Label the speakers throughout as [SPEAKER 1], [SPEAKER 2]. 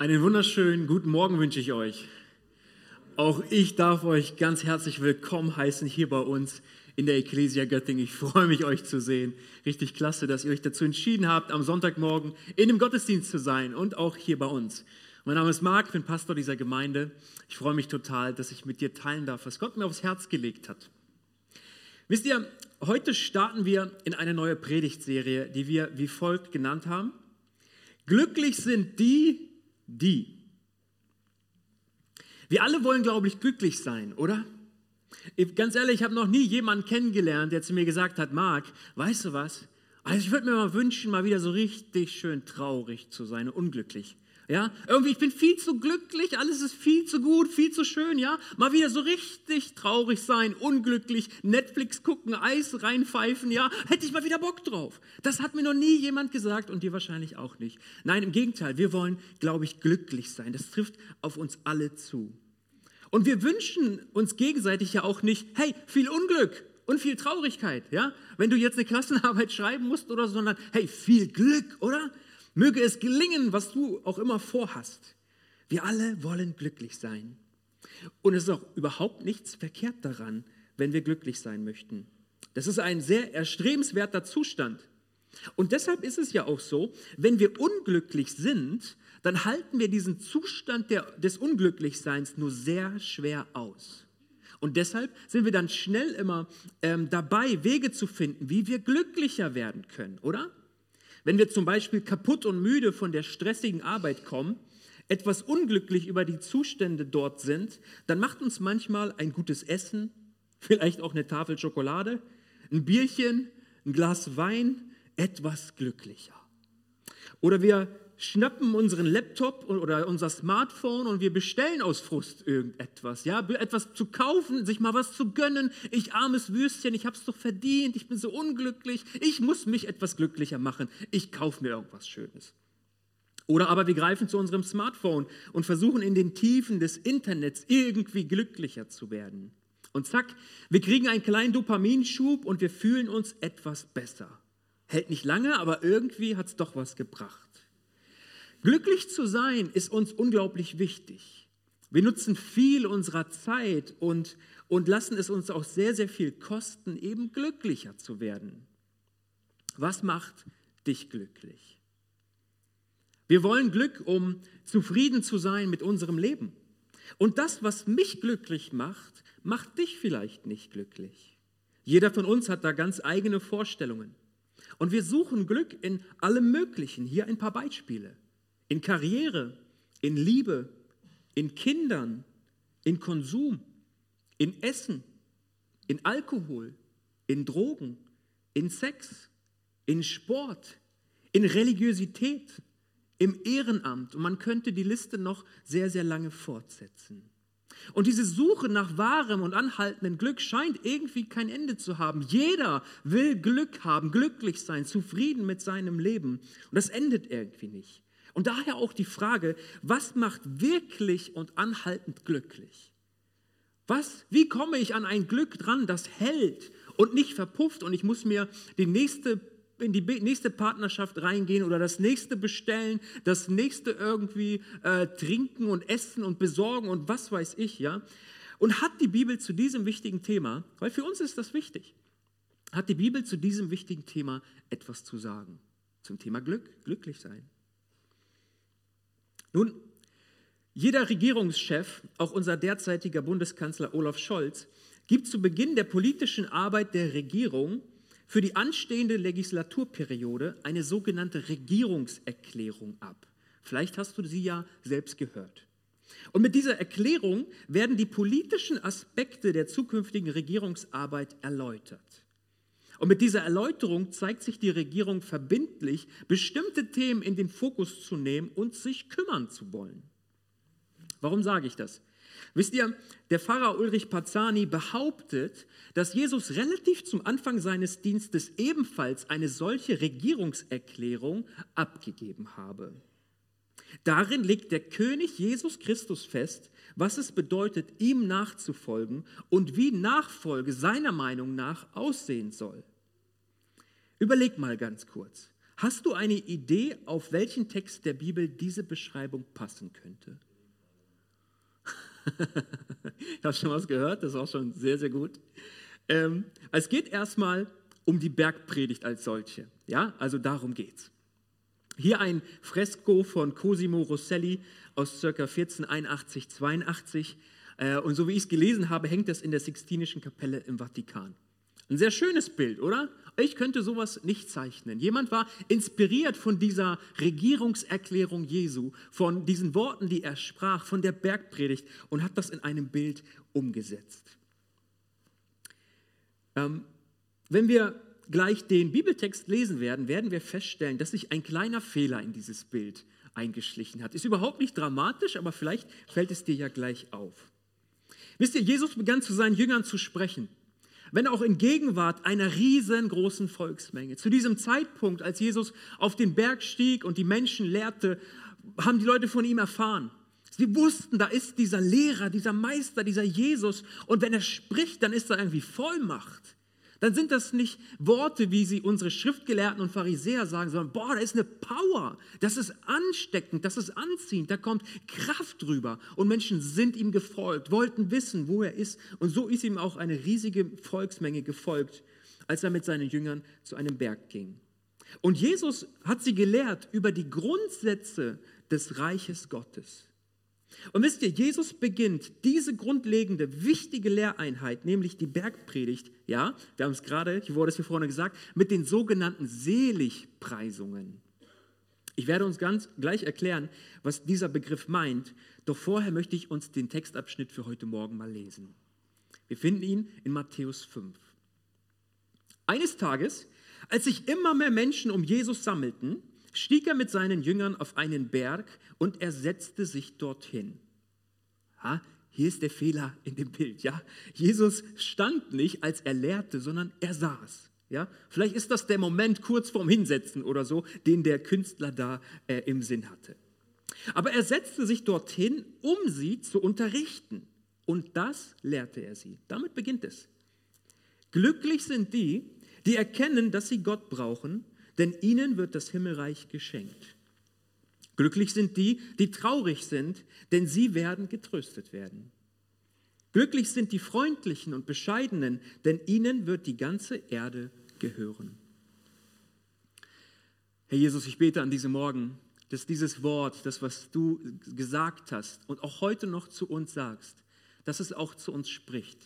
[SPEAKER 1] Einen wunderschönen guten Morgen wünsche ich euch. Auch ich darf euch ganz herzlich willkommen heißen hier bei uns in der Ecclesia Göttingen. Ich freue mich, euch zu sehen. Richtig klasse, dass ihr euch dazu entschieden habt, am Sonntagmorgen in dem Gottesdienst zu sein und auch hier bei uns. Mein Name ist Marc, ich bin Pastor dieser Gemeinde. Ich freue mich total, dass ich mit dir teilen darf, was Gott mir aufs Herz gelegt hat. Wisst ihr, heute starten wir in eine neue Predigtserie, die wir wie folgt genannt haben. Glücklich sind die, die. Wir alle wollen, glaube ich, glücklich sein, oder? Ich, ganz ehrlich, ich habe noch nie jemanden kennengelernt, der zu mir gesagt hat, Marc, weißt du was? Also ich würde mir mal wünschen, mal wieder so richtig schön traurig zu sein, unglücklich. Ja, irgendwie, ich bin viel zu glücklich, alles ist viel zu gut, viel zu schön, ja. Mal wieder so richtig traurig sein, unglücklich, Netflix gucken, Eis reinpfeifen, ja. Hätte ich mal wieder Bock drauf. Das hat mir noch nie jemand gesagt und dir wahrscheinlich auch nicht. Nein, im Gegenteil, wir wollen, glaube ich, glücklich sein. Das trifft auf uns alle zu. Und wir wünschen uns gegenseitig ja auch nicht, hey, viel Unglück und viel Traurigkeit, ja. Wenn du jetzt eine Klassenarbeit schreiben musst oder so, sondern hey, viel Glück, oder? Möge es gelingen, was du auch immer vorhast. Wir alle wollen glücklich sein. Und es ist auch überhaupt nichts verkehrt daran, wenn wir glücklich sein möchten. Das ist ein sehr erstrebenswerter Zustand. Und deshalb ist es ja auch so, wenn wir unglücklich sind, dann halten wir diesen Zustand der, des Unglücklichseins nur sehr schwer aus. Und deshalb sind wir dann schnell immer ähm, dabei, Wege zu finden, wie wir glücklicher werden können, oder? Wenn wir zum Beispiel kaputt und müde von der stressigen Arbeit kommen, etwas unglücklich über die Zustände dort sind, dann macht uns manchmal ein gutes Essen, vielleicht auch eine Tafel Schokolade, ein Bierchen, ein Glas Wein etwas glücklicher. Oder wir schnappen unseren Laptop oder unser Smartphone und wir bestellen aus Frust irgendetwas, ja, etwas zu kaufen, sich mal was zu gönnen. Ich armes Würstchen, ich habe es doch verdient, ich bin so unglücklich, ich muss mich etwas glücklicher machen. Ich kaufe mir irgendwas Schönes. Oder aber wir greifen zu unserem Smartphone und versuchen in den Tiefen des Internets irgendwie glücklicher zu werden. Und zack, wir kriegen einen kleinen Dopaminschub und wir fühlen uns etwas besser. Hält nicht lange, aber irgendwie hat es doch was gebracht. Glücklich zu sein ist uns unglaublich wichtig. Wir nutzen viel unserer Zeit und, und lassen es uns auch sehr, sehr viel kosten, eben glücklicher zu werden. Was macht dich glücklich? Wir wollen Glück, um zufrieden zu sein mit unserem Leben. Und das, was mich glücklich macht, macht dich vielleicht nicht glücklich. Jeder von uns hat da ganz eigene Vorstellungen. Und wir suchen Glück in allem Möglichen. Hier ein paar Beispiele in Karriere, in Liebe, in Kindern, in Konsum, in Essen, in Alkohol, in Drogen, in Sex, in Sport, in Religiosität, im Ehrenamt. Und man könnte die Liste noch sehr, sehr lange fortsetzen. Und diese Suche nach wahrem und anhaltendem Glück scheint irgendwie kein Ende zu haben. Jeder will Glück haben, glücklich sein, zufrieden mit seinem Leben. Und das endet irgendwie nicht. Und daher auch die Frage, was macht wirklich und anhaltend glücklich? Was, wie komme ich an ein Glück dran, das hält und nicht verpufft und ich muss mir die nächste, in die nächste Partnerschaft reingehen oder das nächste bestellen, das nächste irgendwie äh, trinken und essen und besorgen und was weiß ich, ja? Und hat die Bibel zu diesem wichtigen Thema, weil für uns ist das wichtig, hat die Bibel zu diesem wichtigen Thema etwas zu sagen? Zum Thema Glück, glücklich sein. Nun, jeder Regierungschef, auch unser derzeitiger Bundeskanzler Olaf Scholz, gibt zu Beginn der politischen Arbeit der Regierung für die anstehende Legislaturperiode eine sogenannte Regierungserklärung ab. Vielleicht hast du sie ja selbst gehört. Und mit dieser Erklärung werden die politischen Aspekte der zukünftigen Regierungsarbeit erläutert. Und mit dieser Erläuterung zeigt sich die Regierung verbindlich, bestimmte Themen in den Fokus zu nehmen und sich kümmern zu wollen. Warum sage ich das? Wisst ihr, der Pfarrer Ulrich Pazzani behauptet, dass Jesus relativ zum Anfang seines Dienstes ebenfalls eine solche Regierungserklärung abgegeben habe. Darin legt der König Jesus Christus fest, was es bedeutet, ihm nachzufolgen und wie Nachfolge seiner Meinung nach aussehen soll. Überleg mal ganz kurz. Hast du eine Idee, auf welchen Text der Bibel diese Beschreibung passen könnte? ich habe schon was gehört, das ist auch schon sehr, sehr gut. Ähm, es geht erstmal um die Bergpredigt als solche. Ja, also darum geht's. Hier ein Fresko von Cosimo Rosselli aus ca. 1481, 82. Äh, und so wie ich es gelesen habe, hängt das in der Sixtinischen Kapelle im Vatikan. Ein sehr schönes Bild, oder? Ich könnte sowas nicht zeichnen. Jemand war inspiriert von dieser Regierungserklärung Jesu, von diesen Worten, die er sprach, von der Bergpredigt und hat das in einem Bild umgesetzt. Ähm, wenn wir gleich den Bibeltext lesen werden, werden wir feststellen, dass sich ein kleiner Fehler in dieses Bild eingeschlichen hat. Ist überhaupt nicht dramatisch, aber vielleicht fällt es dir ja gleich auf. Wisst ihr, Jesus begann zu seinen Jüngern zu sprechen, wenn auch in Gegenwart einer riesengroßen Volksmenge. Zu diesem Zeitpunkt, als Jesus auf den Berg stieg und die Menschen lehrte, haben die Leute von ihm erfahren. Sie wussten, da ist dieser Lehrer, dieser Meister, dieser Jesus. Und wenn er spricht, dann ist da irgendwie Vollmacht dann sind das nicht Worte, wie sie unsere Schriftgelehrten und Pharisäer sagen, sondern, boah, da ist eine Power, das ist ansteckend, das ist anziehend, da kommt Kraft drüber. Und Menschen sind ihm gefolgt, wollten wissen, wo er ist. Und so ist ihm auch eine riesige Volksmenge gefolgt, als er mit seinen Jüngern zu einem Berg ging. Und Jesus hat sie gelehrt über die Grundsätze des Reiches Gottes. Und wisst ihr, Jesus beginnt diese grundlegende, wichtige Lehreinheit, nämlich die Bergpredigt, ja, wir haben es gerade, hier wurde es hier vorne gesagt, mit den sogenannten Seligpreisungen. Ich werde uns ganz gleich erklären, was dieser Begriff meint, doch vorher möchte ich uns den Textabschnitt für heute Morgen mal lesen. Wir finden ihn in Matthäus 5. Eines Tages, als sich immer mehr Menschen um Jesus sammelten, stieg er mit seinen Jüngern auf einen Berg und er setzte sich dorthin. Ha, hier ist der Fehler in dem Bild. Ja? Jesus stand nicht, als er lehrte, sondern er saß. Ja? Vielleicht ist das der Moment kurz vorm Hinsetzen oder so, den der Künstler da äh, im Sinn hatte. Aber er setzte sich dorthin, um sie zu unterrichten. Und das lehrte er sie. Damit beginnt es. Glücklich sind die, die erkennen, dass sie Gott brauchen denn ihnen wird das Himmelreich geschenkt. Glücklich sind die, die traurig sind, denn sie werden getröstet werden. Glücklich sind die Freundlichen und Bescheidenen, denn ihnen wird die ganze Erde gehören. Herr Jesus, ich bete an diesem Morgen, dass dieses Wort, das, was du gesagt hast und auch heute noch zu uns sagst, dass es auch zu uns spricht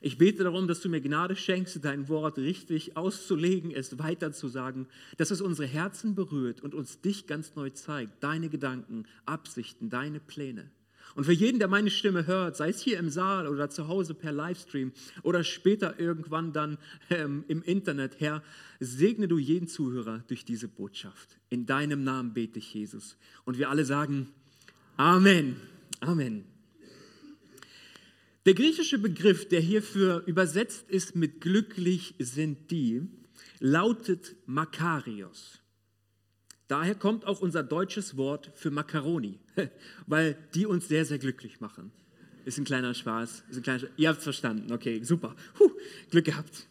[SPEAKER 1] ich bete darum, dass du mir Gnade schenkst, dein Wort richtig auszulegen, es weiterzusagen, dass es unsere Herzen berührt und uns dich ganz neu zeigt, deine Gedanken, Absichten, deine Pläne. Und für jeden, der meine Stimme hört, sei es hier im Saal oder zu Hause per Livestream oder später irgendwann dann ähm, im Internet, Herr, segne du jeden Zuhörer durch diese Botschaft. In deinem Namen bete ich, Jesus. Und wir alle sagen, Amen. Amen. Der griechische Begriff, der hierfür übersetzt ist mit glücklich sind die, lautet Makarios. Daher kommt auch unser deutsches Wort für Macaroni, weil die uns sehr, sehr glücklich machen. Ist ein kleiner Spaß. Ein kleiner Ihr habt es verstanden. Okay, super. Puh, Glück gehabt.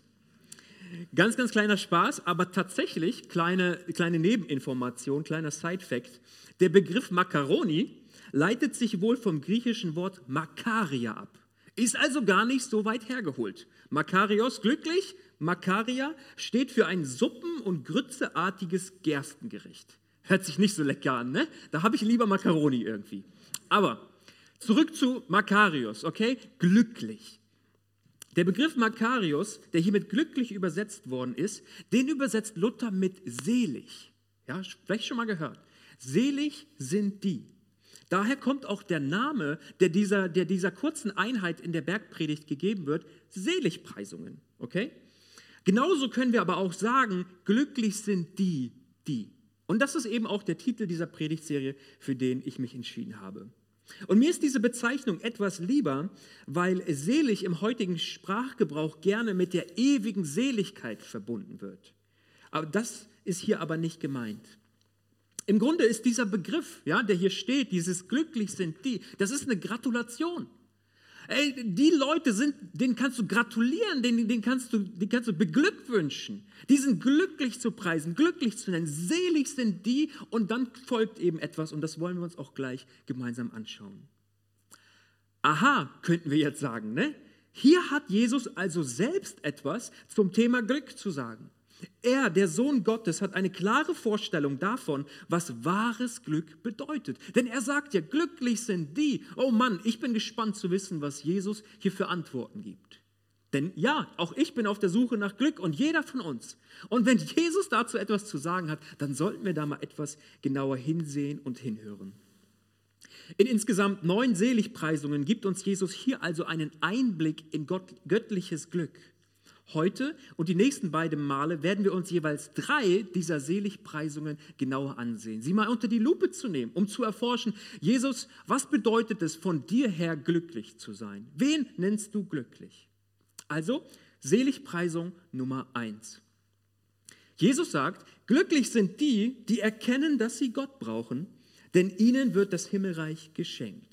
[SPEAKER 1] Ganz, ganz kleiner Spaß, aber tatsächlich kleine, kleine Nebeninformation, kleiner Side-Fact. Der Begriff Macaroni leitet sich wohl vom griechischen Wort Makaria ab. Ist also gar nicht so weit hergeholt. Makarios glücklich, Makaria steht für ein suppen- und grützeartiges Gerstengericht. Hört sich nicht so lecker an, ne? Da habe ich lieber Makaroni irgendwie. Aber zurück zu Makarios, okay? Glücklich. Der Begriff Makarios, der hier mit glücklich übersetzt worden ist, den übersetzt Luther mit selig. Ja, vielleicht schon mal gehört. Selig sind die. Daher kommt auch der Name, der dieser, der dieser kurzen Einheit in der Bergpredigt gegeben wird, Seligpreisungen. Okay? Genauso können wir aber auch sagen, glücklich sind die, die. Und das ist eben auch der Titel dieser Predigtserie, für den ich mich entschieden habe. Und mir ist diese Bezeichnung etwas lieber, weil selig im heutigen Sprachgebrauch gerne mit der ewigen Seligkeit verbunden wird. Aber das ist hier aber nicht gemeint. Im Grunde ist dieser Begriff, ja, der hier steht, dieses glücklich sind die, das ist eine Gratulation. Ey, die Leute sind, denen kannst du gratulieren, denen, denen, kannst du, denen kannst du beglückwünschen. Die sind glücklich zu preisen, glücklich zu nennen. Selig sind die und dann folgt eben etwas und das wollen wir uns auch gleich gemeinsam anschauen. Aha, könnten wir jetzt sagen, ne? Hier hat Jesus also selbst etwas zum Thema Glück zu sagen. Er, der Sohn Gottes, hat eine klare Vorstellung davon, was wahres Glück bedeutet. Denn er sagt ja, glücklich sind die. Oh Mann, ich bin gespannt zu wissen, was Jesus hier für Antworten gibt. Denn ja, auch ich bin auf der Suche nach Glück und jeder von uns. Und wenn Jesus dazu etwas zu sagen hat, dann sollten wir da mal etwas genauer hinsehen und hinhören. In insgesamt neun Seligpreisungen gibt uns Jesus hier also einen Einblick in Gott, göttliches Glück. Heute und die nächsten beiden Male werden wir uns jeweils drei dieser Seligpreisungen genauer ansehen. Sie mal unter die Lupe zu nehmen, um zu erforschen, Jesus, was bedeutet es, von dir her glücklich zu sein? Wen nennst du glücklich? Also, Seligpreisung Nummer eins. Jesus sagt, glücklich sind die, die erkennen, dass sie Gott brauchen, denn ihnen wird das Himmelreich geschenkt.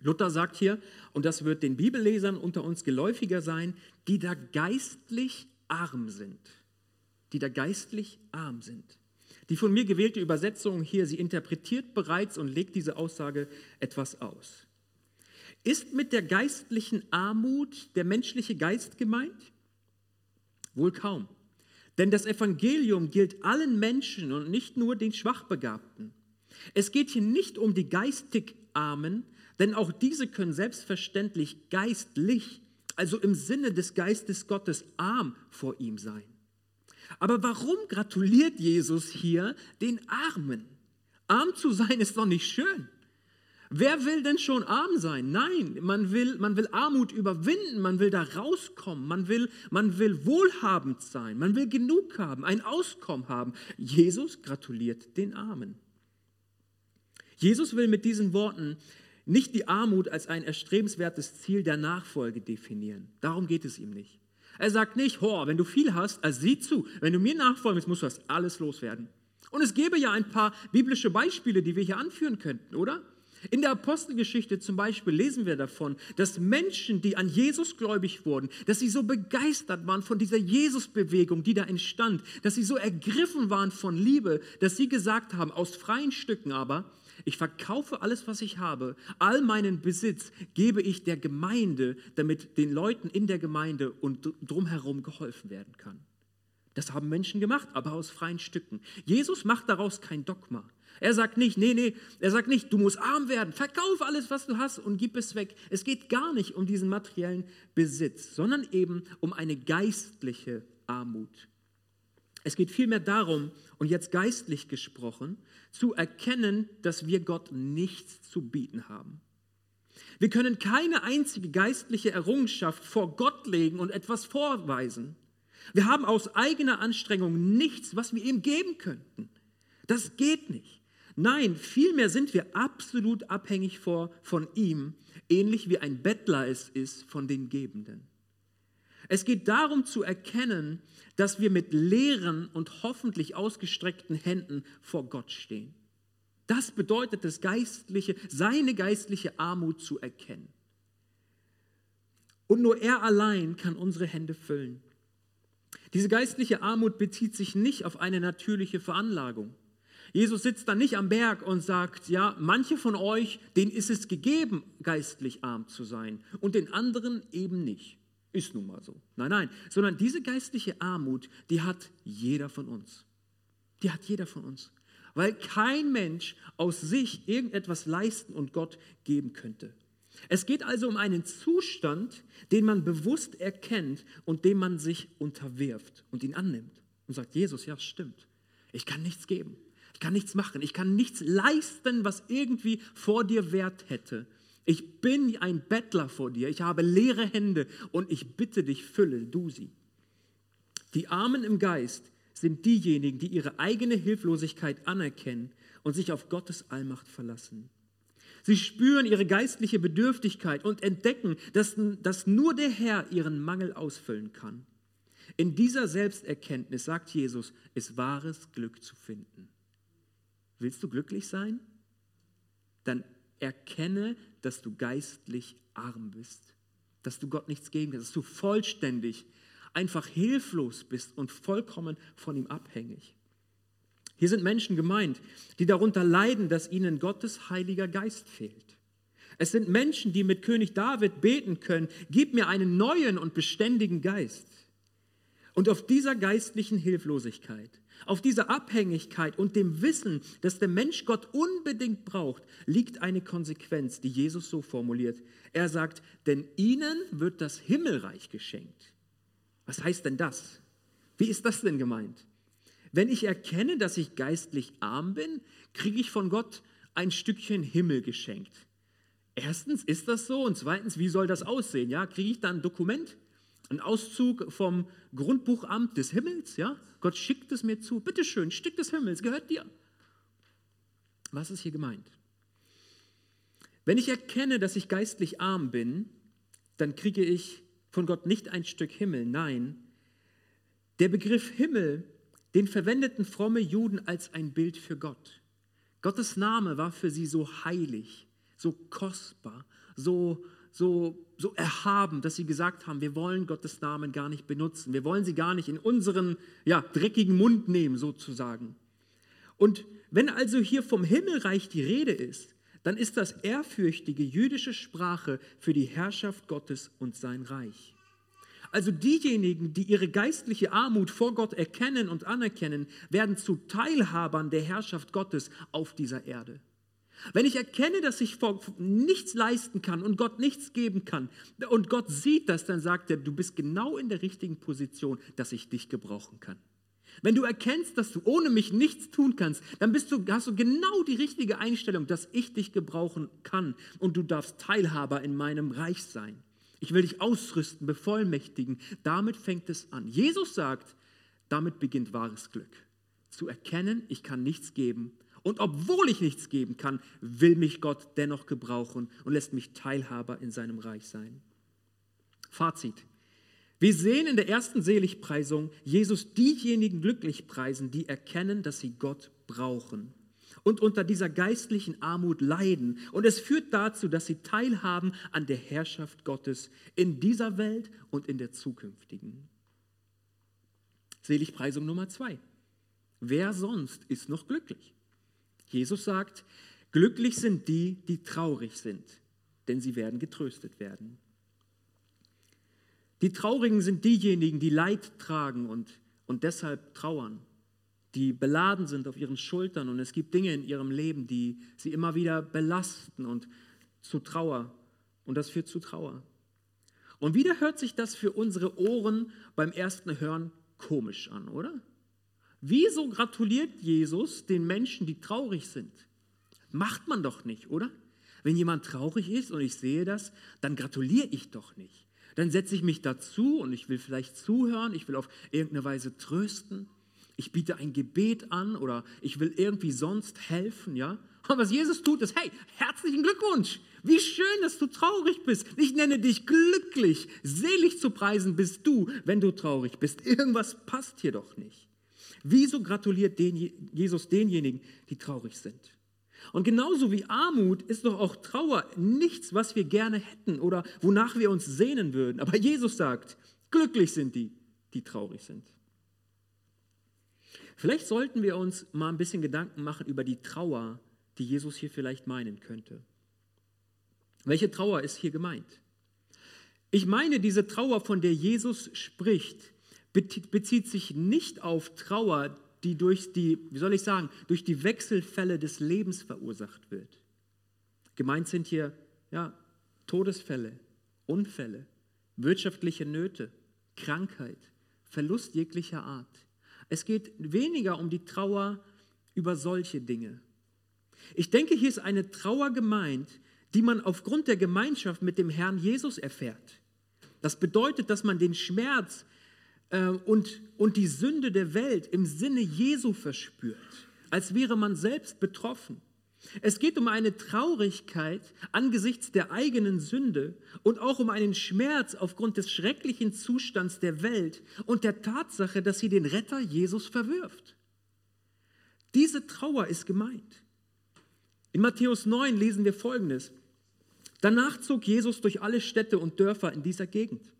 [SPEAKER 1] Luther sagt hier, und das wird den Bibellesern unter uns geläufiger sein, die da geistlich arm sind. Die da geistlich arm sind. Die von mir gewählte Übersetzung hier, sie interpretiert bereits und legt diese Aussage etwas aus. Ist mit der geistlichen Armut der menschliche Geist gemeint? Wohl kaum. Denn das Evangelium gilt allen Menschen und nicht nur den Schwachbegabten. Es geht hier nicht um die geistig Armen, denn auch diese können selbstverständlich geistlich, also im Sinne des Geistes Gottes, arm vor ihm sein. Aber warum gratuliert Jesus hier den Armen? Arm zu sein ist doch nicht schön. Wer will denn schon arm sein? Nein, man will, man will Armut überwinden, man will da rauskommen, man will, man will wohlhabend sein, man will genug haben, ein Auskommen haben. Jesus gratuliert den Armen. Jesus will mit diesen Worten nicht die Armut als ein erstrebenswertes Ziel der Nachfolge definieren. Darum geht es ihm nicht. Er sagt nicht, hor, wenn du viel hast, also sieh zu, wenn du mir nachfolgen willst, musst du das alles loswerden. Und es gäbe ja ein paar biblische Beispiele, die wir hier anführen könnten, oder? In der Apostelgeschichte zum Beispiel lesen wir davon, dass Menschen, die an Jesus gläubig wurden, dass sie so begeistert waren von dieser Jesus-Bewegung, die da entstand, dass sie so ergriffen waren von Liebe, dass sie gesagt haben, aus freien Stücken aber, ich verkaufe alles, was ich habe, all meinen Besitz gebe ich der Gemeinde, damit den Leuten in der Gemeinde und drumherum geholfen werden kann. Das haben Menschen gemacht, aber aus freien Stücken. Jesus macht daraus kein Dogma. Er sagt nicht, nee, nee, er sagt nicht, du musst arm werden, verkauf alles, was du hast und gib es weg. Es geht gar nicht um diesen materiellen Besitz, sondern eben um eine geistliche Armut. Es geht vielmehr darum, und jetzt geistlich gesprochen, zu erkennen, dass wir Gott nichts zu bieten haben. Wir können keine einzige geistliche Errungenschaft vor Gott legen und etwas vorweisen. Wir haben aus eigener Anstrengung nichts, was wir ihm geben könnten. Das geht nicht. Nein, vielmehr sind wir absolut abhängig vor, von ihm, ähnlich wie ein Bettler es ist von den Gebenden. Es geht darum zu erkennen, dass wir mit leeren und hoffentlich ausgestreckten Händen vor Gott stehen. Das bedeutet das geistliche, seine geistliche Armut zu erkennen. Und nur er allein kann unsere Hände füllen. Diese geistliche Armut bezieht sich nicht auf eine natürliche Veranlagung. Jesus sitzt da nicht am Berg und sagt, ja, manche von euch, denen ist es gegeben, geistlich arm zu sein und den anderen eben nicht. Ist nun mal so. Nein, nein, sondern diese geistliche Armut, die hat jeder von uns. Die hat jeder von uns. Weil kein Mensch aus sich irgendetwas leisten und Gott geben könnte. Es geht also um einen Zustand, den man bewusst erkennt und dem man sich unterwirft und ihn annimmt und sagt, Jesus, ja, stimmt. Ich kann nichts geben. Ich kann nichts machen. Ich kann nichts leisten, was irgendwie vor dir Wert hätte. Ich bin ein Bettler vor dir, ich habe leere Hände und ich bitte dich, fülle du sie. Die Armen im Geist sind diejenigen, die ihre eigene Hilflosigkeit anerkennen und sich auf Gottes Allmacht verlassen. Sie spüren ihre geistliche Bedürftigkeit und entdecken, dass, dass nur der Herr ihren Mangel ausfüllen kann. In dieser Selbsterkenntnis, sagt Jesus, ist wahres Glück zu finden. Willst du glücklich sein? Dann erkenne, dass du geistlich arm bist, dass du Gott nichts geben kannst, dass du vollständig einfach hilflos bist und vollkommen von ihm abhängig. Hier sind Menschen gemeint, die darunter leiden, dass ihnen Gottes Heiliger Geist fehlt. Es sind Menschen, die mit König David beten können, gib mir einen neuen und beständigen Geist. Und auf dieser geistlichen Hilflosigkeit, auf dieser Abhängigkeit und dem Wissen, dass der Mensch Gott unbedingt braucht, liegt eine Konsequenz, die Jesus so formuliert. Er sagt, denn ihnen wird das Himmelreich geschenkt. Was heißt denn das? Wie ist das denn gemeint? Wenn ich erkenne, dass ich geistlich arm bin, kriege ich von Gott ein Stückchen Himmel geschenkt. Erstens, ist das so? Und zweitens, wie soll das aussehen? Ja, kriege ich dann ein Dokument, einen Auszug vom Grundbuchamt des Himmels? Ja, Gott schickt es mir zu. Bitte schön, Stück des Himmels gehört dir. Was ist hier gemeint? Wenn ich erkenne, dass ich geistlich arm bin, dann kriege ich von Gott nicht ein Stück Himmel, nein. Der Begriff Himmel, den verwendeten fromme Juden als ein Bild für Gott. Gottes Name war für sie so heilig, so kostbar, so, so, so erhaben, dass sie gesagt haben, wir wollen Gottes Namen gar nicht benutzen. Wir wollen sie gar nicht in unseren ja, dreckigen Mund nehmen, sozusagen. Und wenn also hier vom Himmelreich die Rede ist, dann ist das ehrfürchtige jüdische Sprache für die Herrschaft Gottes und sein Reich. Also diejenigen, die ihre geistliche Armut vor Gott erkennen und anerkennen, werden zu Teilhabern der Herrschaft Gottes auf dieser Erde. Wenn ich erkenne, dass ich nichts leisten kann und Gott nichts geben kann und Gott sieht das, dann sagt er, du bist genau in der richtigen Position, dass ich dich gebrauchen kann. Wenn du erkennst, dass du ohne mich nichts tun kannst, dann du, hast du genau die richtige Einstellung, dass ich dich gebrauchen kann und du darfst Teilhaber in meinem Reich sein. Ich will dich ausrüsten, bevollmächtigen. Damit fängt es an. Jesus sagt, damit beginnt wahres Glück. Zu erkennen, ich kann nichts geben. Und obwohl ich nichts geben kann, will mich Gott dennoch gebrauchen und lässt mich Teilhaber in seinem Reich sein. Fazit. Wir sehen in der ersten Seligpreisung Jesus diejenigen glücklich preisen, die erkennen, dass sie Gott brauchen und unter dieser geistlichen Armut leiden. Und es führt dazu, dass sie teilhaben an der Herrschaft Gottes in dieser Welt und in der zukünftigen. Seligpreisung Nummer zwei. Wer sonst ist noch glücklich? Jesus sagt, glücklich sind die, die traurig sind, denn sie werden getröstet werden. Die Traurigen sind diejenigen, die Leid tragen und, und deshalb trauern, die beladen sind auf ihren Schultern und es gibt Dinge in ihrem Leben, die sie immer wieder belasten und zu Trauer und das führt zu Trauer. Und wieder hört sich das für unsere Ohren beim ersten Hören komisch an, oder? Wieso gratuliert Jesus den Menschen, die traurig sind? Macht man doch nicht, oder? Wenn jemand traurig ist und ich sehe das, dann gratuliere ich doch nicht dann setze ich mich dazu und ich will vielleicht zuhören, ich will auf irgendeine Weise trösten, ich biete ein Gebet an oder ich will irgendwie sonst helfen, ja. Und was Jesus tut, ist, hey, herzlichen Glückwunsch. Wie schön, dass du traurig bist. Ich nenne dich glücklich. Selig zu preisen bist du, wenn du traurig bist. Irgendwas passt hier doch nicht. Wieso gratuliert den, Jesus denjenigen, die traurig sind? Und genauso wie Armut ist doch auch Trauer nichts, was wir gerne hätten oder wonach wir uns sehnen würden. Aber Jesus sagt, glücklich sind die, die traurig sind. Vielleicht sollten wir uns mal ein bisschen Gedanken machen über die Trauer, die Jesus hier vielleicht meinen könnte. Welche Trauer ist hier gemeint? Ich meine, diese Trauer, von der Jesus spricht, bezieht sich nicht auf Trauer, die durch die, wie soll ich sagen, durch die Wechselfälle des Lebens verursacht wird. Gemeint sind hier ja, Todesfälle, Unfälle, wirtschaftliche Nöte, Krankheit, Verlust jeglicher Art. Es geht weniger um die Trauer über solche Dinge. Ich denke, hier ist eine Trauer gemeint, die man aufgrund der Gemeinschaft mit dem Herrn Jesus erfährt. Das bedeutet, dass man den Schmerz äh, und, und die Sünde der Welt im Sinne Jesu verspürt, als wäre man selbst betroffen. Es geht um eine Traurigkeit angesichts der eigenen Sünde und auch um einen Schmerz aufgrund des schrecklichen Zustands der Welt und der Tatsache, dass sie den Retter Jesus verwirft. Diese Trauer ist gemeint. In Matthäus 9 lesen wir folgendes. Danach zog Jesus durch alle Städte und Dörfer in dieser Gegend.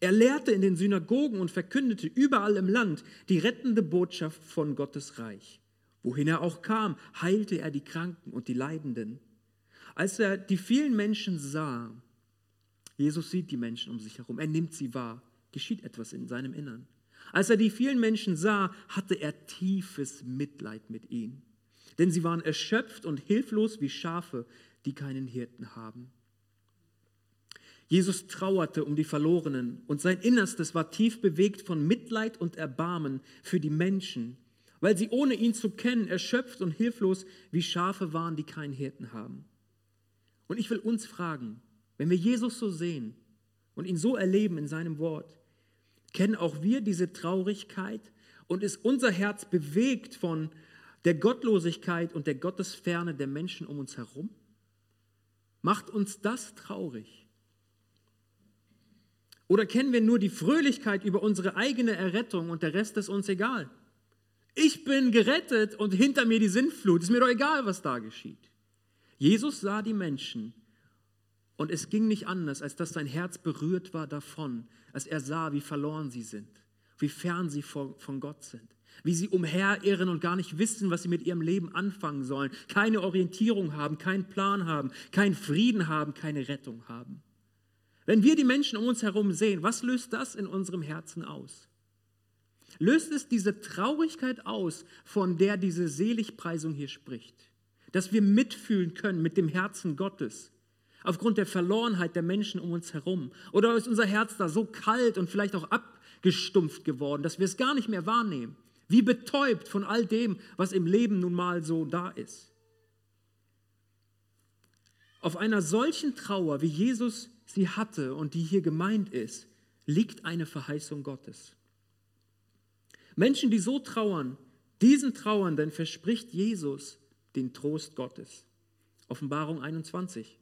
[SPEAKER 1] Er lehrte in den Synagogen und verkündete überall im Land die rettende Botschaft von Gottes Reich. Wohin er auch kam, heilte er die Kranken und die Leidenden. Als er die vielen Menschen sah, Jesus sieht die Menschen um sich herum, er nimmt sie wahr, geschieht etwas in seinem Innern. Als er die vielen Menschen sah, hatte er tiefes Mitleid mit ihnen, denn sie waren erschöpft und hilflos wie Schafe, die keinen Hirten haben. Jesus trauerte um die Verlorenen und sein Innerstes war tief bewegt von Mitleid und Erbarmen für die Menschen, weil sie ohne ihn zu kennen erschöpft und hilflos wie Schafe waren, die keinen Hirten haben. Und ich will uns fragen, wenn wir Jesus so sehen und ihn so erleben in seinem Wort, kennen auch wir diese Traurigkeit und ist unser Herz bewegt von der Gottlosigkeit und der Gottesferne der Menschen um uns herum? Macht uns das traurig? Oder kennen wir nur die Fröhlichkeit über unsere eigene Errettung und der Rest ist uns egal? Ich bin gerettet und hinter mir die Sintflut. Ist mir doch egal, was da geschieht. Jesus sah die Menschen und es ging nicht anders, als dass sein Herz berührt war davon, als er sah, wie verloren sie sind, wie fern sie von Gott sind, wie sie umherirren und gar nicht wissen, was sie mit ihrem Leben anfangen sollen, keine Orientierung haben, keinen Plan haben, keinen Frieden haben, keine Rettung haben. Wenn wir die Menschen um uns herum sehen, was löst das in unserem Herzen aus? Löst es diese Traurigkeit aus, von der diese Seligpreisung hier spricht? Dass wir mitfühlen können mit dem Herzen Gottes, aufgrund der Verlorenheit der Menschen um uns herum? Oder ist unser Herz da so kalt und vielleicht auch abgestumpft geworden, dass wir es gar nicht mehr wahrnehmen? Wie betäubt von all dem, was im Leben nun mal so da ist. Auf einer solchen Trauer, wie Jesus sie hatte und die hier gemeint ist, liegt eine Verheißung Gottes. Menschen, die so trauern, diesen Trauernden verspricht Jesus den Trost Gottes. Offenbarung 21.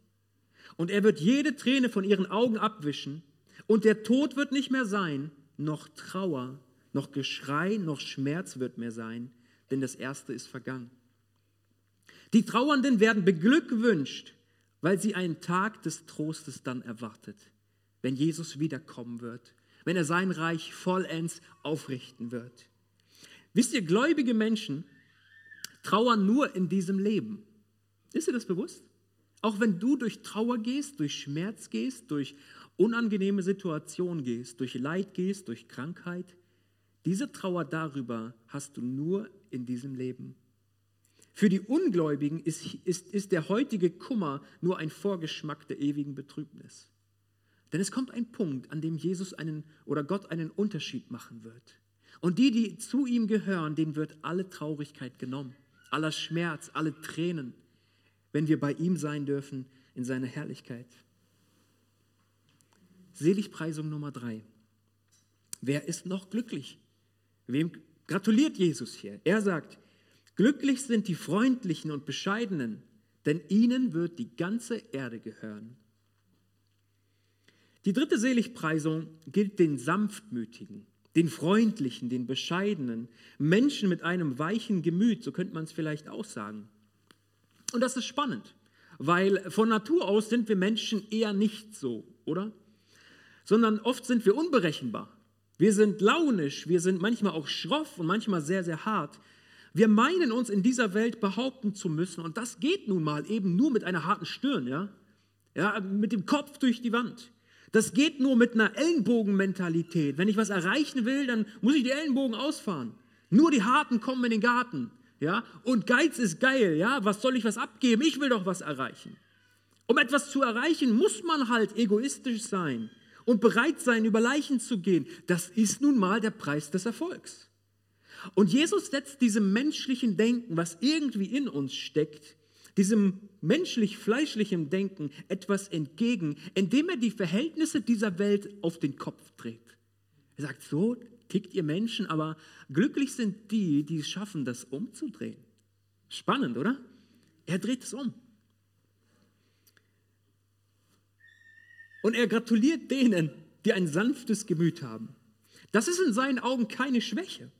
[SPEAKER 1] Und er wird jede Träne von ihren Augen abwischen und der Tod wird nicht mehr sein, noch Trauer, noch Geschrei, noch Schmerz wird mehr sein, denn das Erste ist vergangen. Die Trauernden werden beglückwünscht weil sie einen Tag des Trostes dann erwartet, wenn Jesus wiederkommen wird, wenn er sein Reich vollends aufrichten wird. Wisst ihr, gläubige Menschen trauern nur in diesem Leben. Ist dir das bewusst? Auch wenn du durch Trauer gehst, durch Schmerz gehst, durch unangenehme Situationen gehst, durch Leid gehst, durch Krankheit, diese Trauer darüber hast du nur in diesem Leben. Für die Ungläubigen ist, ist, ist der heutige Kummer nur ein Vorgeschmack der ewigen Betrübnis. Denn es kommt ein Punkt, an dem Jesus einen oder Gott einen Unterschied machen wird. Und die, die zu ihm gehören, denen wird alle Traurigkeit genommen, aller Schmerz, alle Tränen, wenn wir bei ihm sein dürfen in seiner Herrlichkeit. Seligpreisung Nummer drei. Wer ist noch glücklich? Wem gratuliert Jesus hier? Er sagt, Glücklich sind die Freundlichen und Bescheidenen, denn ihnen wird die ganze Erde gehören. Die dritte Seligpreisung gilt den Sanftmütigen, den Freundlichen, den Bescheidenen, Menschen mit einem weichen Gemüt, so könnte man es vielleicht auch sagen. Und das ist spannend, weil von Natur aus sind wir Menschen eher nicht so, oder? Sondern oft sind wir unberechenbar. Wir sind launisch, wir sind manchmal auch schroff und manchmal sehr, sehr hart. Wir meinen uns in dieser Welt behaupten zu müssen und das geht nun mal eben nur mit einer harten Stirn, ja? Ja, mit dem Kopf durch die Wand. Das geht nur mit einer Ellenbogenmentalität. Wenn ich was erreichen will, dann muss ich die Ellenbogen ausfahren. Nur die Harten kommen in den Garten, ja? Und Geiz ist geil, ja? Was soll ich was abgeben? Ich will doch was erreichen. Um etwas zu erreichen, muss man halt egoistisch sein und bereit sein, über Leichen zu gehen. Das ist nun mal der Preis des Erfolgs. Und Jesus setzt diesem menschlichen Denken, was irgendwie in uns steckt, diesem menschlich-fleischlichen Denken etwas entgegen, indem er die Verhältnisse dieser Welt auf den Kopf dreht. Er sagt, so tickt ihr Menschen, aber glücklich sind die, die es schaffen, das umzudrehen. Spannend, oder? Er dreht es um. Und er gratuliert denen, die ein sanftes Gemüt haben. Das ist in seinen Augen keine Schwäche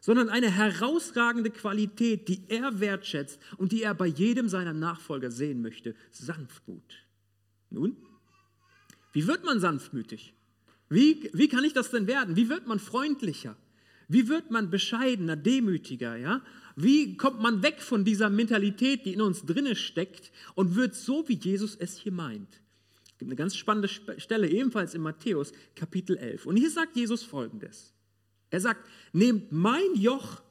[SPEAKER 1] sondern eine herausragende Qualität, die er wertschätzt und die er bei jedem seiner Nachfolger sehen möchte, Sanftmut. Nun, wie wird man sanftmütig? Wie, wie kann ich das denn werden? Wie wird man freundlicher? Wie wird man bescheidener, demütiger? Ja? Wie kommt man weg von dieser Mentalität, die in uns drinne steckt und wird so, wie Jesus es hier meint? Es gibt eine ganz spannende Stelle, ebenfalls in Matthäus Kapitel 11. Und hier sagt Jesus folgendes. Er sagt, nehmt mein Joch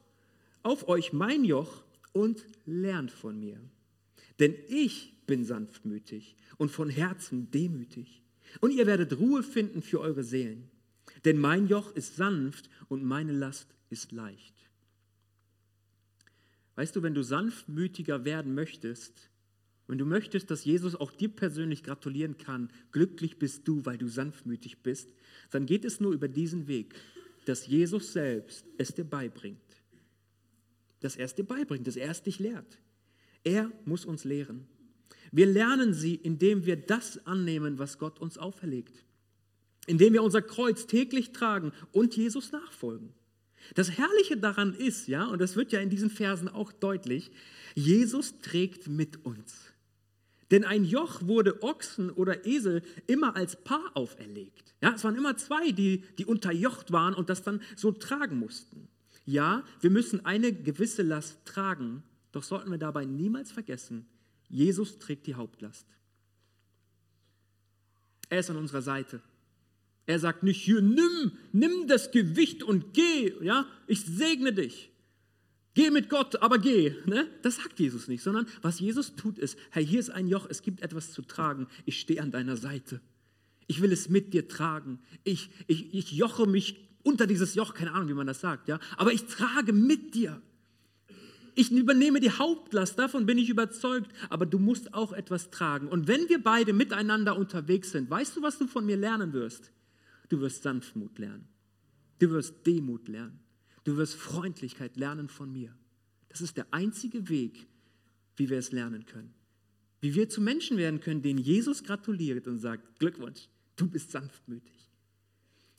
[SPEAKER 1] auf euch, mein Joch und lernt von mir. Denn ich bin sanftmütig und von Herzen demütig. Und ihr werdet Ruhe finden für eure Seelen. Denn mein Joch ist sanft und meine Last ist leicht. Weißt du, wenn du sanftmütiger werden möchtest, wenn du möchtest, dass Jesus auch dir persönlich gratulieren kann, glücklich bist du, weil du sanftmütig bist, dann geht es nur über diesen Weg, dass Jesus selbst es dir beibringt. Dass er es dir beibringt, dass er es dich lehrt. Er muss uns lehren. Wir lernen sie, indem wir das annehmen, was Gott uns auferlegt. Indem wir unser Kreuz täglich tragen und Jesus nachfolgen. Das Herrliche daran ist, ja, und das wird ja in diesen Versen auch deutlich, Jesus trägt mit uns. Denn ein Joch wurde Ochsen oder Esel immer als Paar auferlegt. Ja, es waren immer zwei, die, die unterjocht waren und das dann so tragen mussten. Ja, wir müssen eine gewisse Last tragen, doch sollten wir dabei niemals vergessen, Jesus trägt die Hauptlast. Er ist an unserer Seite. Er sagt nicht, hier, nimm, nimm das Gewicht und geh, ja, ich segne dich. Geh mit Gott, aber geh. Ne? Das sagt Jesus nicht, sondern was Jesus tut ist, hey, hier ist ein Joch, es gibt etwas zu tragen, ich stehe an deiner Seite. Ich will es mit dir tragen. Ich, ich, ich joche mich unter dieses Joch, keine Ahnung, wie man das sagt, ja, aber ich trage mit dir. Ich übernehme die Hauptlast, davon bin ich überzeugt, aber du musst auch etwas tragen. Und wenn wir beide miteinander unterwegs sind, weißt du, was du von mir lernen wirst? Du wirst Sanftmut lernen. Du wirst Demut lernen. Du wirst Freundlichkeit lernen von mir. Das ist der einzige Weg, wie wir es lernen können. Wie wir zu Menschen werden können, denen Jesus gratuliert und sagt, Glückwunsch, du bist sanftmütig.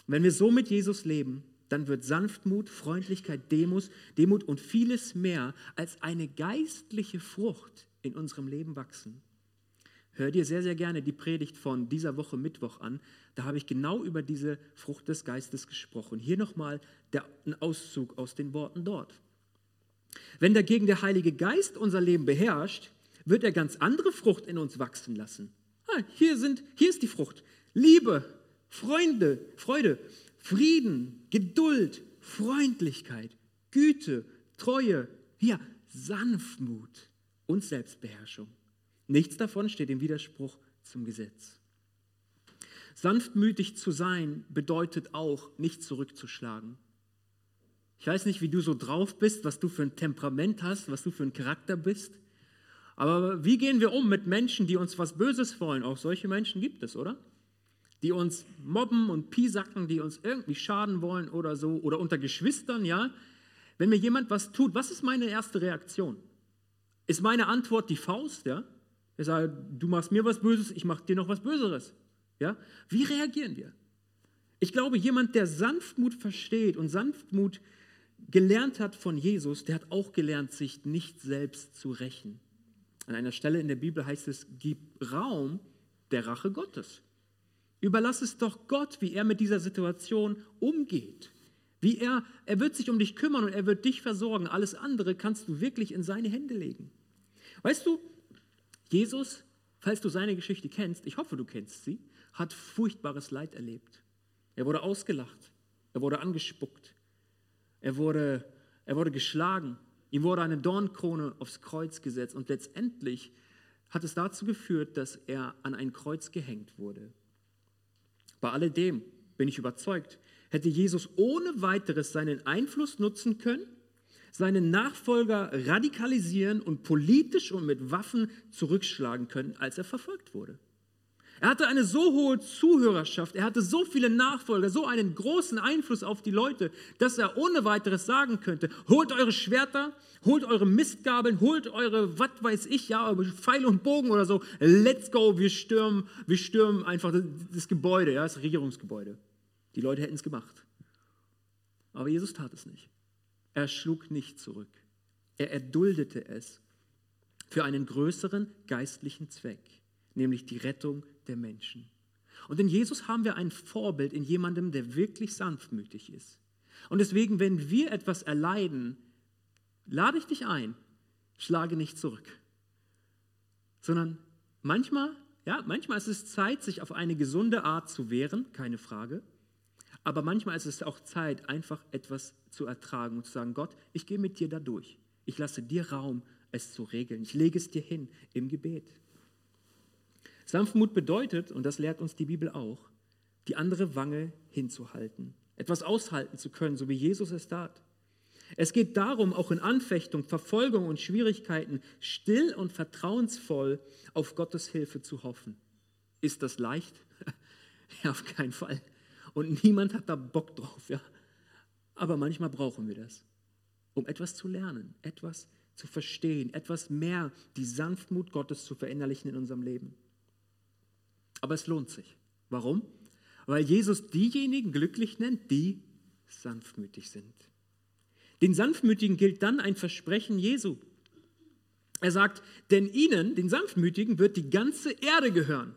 [SPEAKER 1] Wenn wir so mit Jesus leben, dann wird Sanftmut, Freundlichkeit, Demus, Demut und vieles mehr als eine geistliche Frucht in unserem Leben wachsen. Hör dir sehr, sehr gerne die Predigt von dieser Woche Mittwoch an. Da habe ich genau über diese Frucht des Geistes gesprochen. Hier nochmal ein Auszug aus den Worten dort. Wenn dagegen der Heilige Geist unser Leben beherrscht, wird er ganz andere Frucht in uns wachsen lassen. Ah, hier, sind, hier ist die Frucht. Liebe, Freunde, Freude, Frieden, Geduld, Freundlichkeit, Güte, Treue, ja, Sanftmut und Selbstbeherrschung. Nichts davon steht im Widerspruch zum Gesetz. Sanftmütig zu sein bedeutet auch, nicht zurückzuschlagen. Ich weiß nicht, wie du so drauf bist, was du für ein Temperament hast, was du für ein Charakter bist. Aber wie gehen wir um mit Menschen, die uns was Böses wollen? Auch solche Menschen gibt es, oder? die uns mobben und piesacken, die uns irgendwie schaden wollen oder so, oder unter Geschwistern, ja. Wenn mir jemand was tut, was ist meine erste Reaktion? Ist meine Antwort die Faust, ja? Ich sage, du machst mir was Böses, ich mache dir noch was Böseres, ja? Wie reagieren wir? Ich glaube, jemand, der Sanftmut versteht und Sanftmut gelernt hat von Jesus, der hat auch gelernt, sich nicht selbst zu rächen. An einer Stelle in der Bibel heißt es, gib Raum der Rache Gottes. Überlass es doch Gott, wie er mit dieser Situation umgeht. Wie er, er wird sich um dich kümmern und er wird dich versorgen. Alles andere kannst du wirklich in seine Hände legen. Weißt du, Jesus, falls du seine Geschichte kennst, ich hoffe, du kennst sie, hat furchtbares Leid erlebt. Er wurde ausgelacht, er wurde angespuckt, er wurde, er wurde geschlagen, ihm wurde eine Dornkrone aufs Kreuz gesetzt und letztendlich hat es dazu geführt, dass er an ein Kreuz gehängt wurde. Bei alledem bin ich überzeugt, hätte Jesus ohne weiteres seinen Einfluss nutzen können, seinen Nachfolger radikalisieren und politisch und mit Waffen zurückschlagen können, als er verfolgt wurde. Er hatte eine so hohe Zuhörerschaft, er hatte so viele Nachfolger, so einen großen Einfluss auf die Leute, dass er ohne weiteres sagen könnte, holt eure Schwerter, holt eure Mistgabeln, holt eure, was weiß ich, ja, Pfeil und Bogen oder so, let's go, wir stürmen, wir stürmen einfach das Gebäude, ja, das Regierungsgebäude. Die Leute hätten es gemacht. Aber Jesus tat es nicht. Er schlug nicht zurück. Er erduldete es für einen größeren geistlichen Zweck, nämlich die Rettung der Menschen. Und in Jesus haben wir ein Vorbild in jemandem, der wirklich sanftmütig ist. Und deswegen, wenn wir etwas erleiden, lade ich dich ein, schlage nicht zurück, sondern manchmal, ja, manchmal ist es Zeit, sich auf eine gesunde Art zu wehren, keine Frage. Aber manchmal ist es auch Zeit, einfach etwas zu ertragen und zu sagen, Gott, ich gehe mit dir da durch. Ich lasse dir Raum, es zu regeln. Ich lege es dir hin im Gebet. Sanftmut bedeutet, und das lehrt uns die Bibel auch, die andere Wange hinzuhalten, etwas aushalten zu können, so wie Jesus es tat. Es geht darum, auch in Anfechtung, Verfolgung und Schwierigkeiten still und vertrauensvoll auf Gottes Hilfe zu hoffen. Ist das leicht? ja, auf keinen Fall. Und niemand hat da Bock drauf, ja. Aber manchmal brauchen wir das, um etwas zu lernen, etwas zu verstehen, etwas mehr die Sanftmut Gottes zu verinnerlichen in unserem Leben. Aber es lohnt sich. Warum? Weil Jesus diejenigen glücklich nennt, die sanftmütig sind. Den Sanftmütigen gilt dann ein Versprechen Jesu. Er sagt, denn ihnen, den Sanftmütigen, wird die ganze Erde gehören.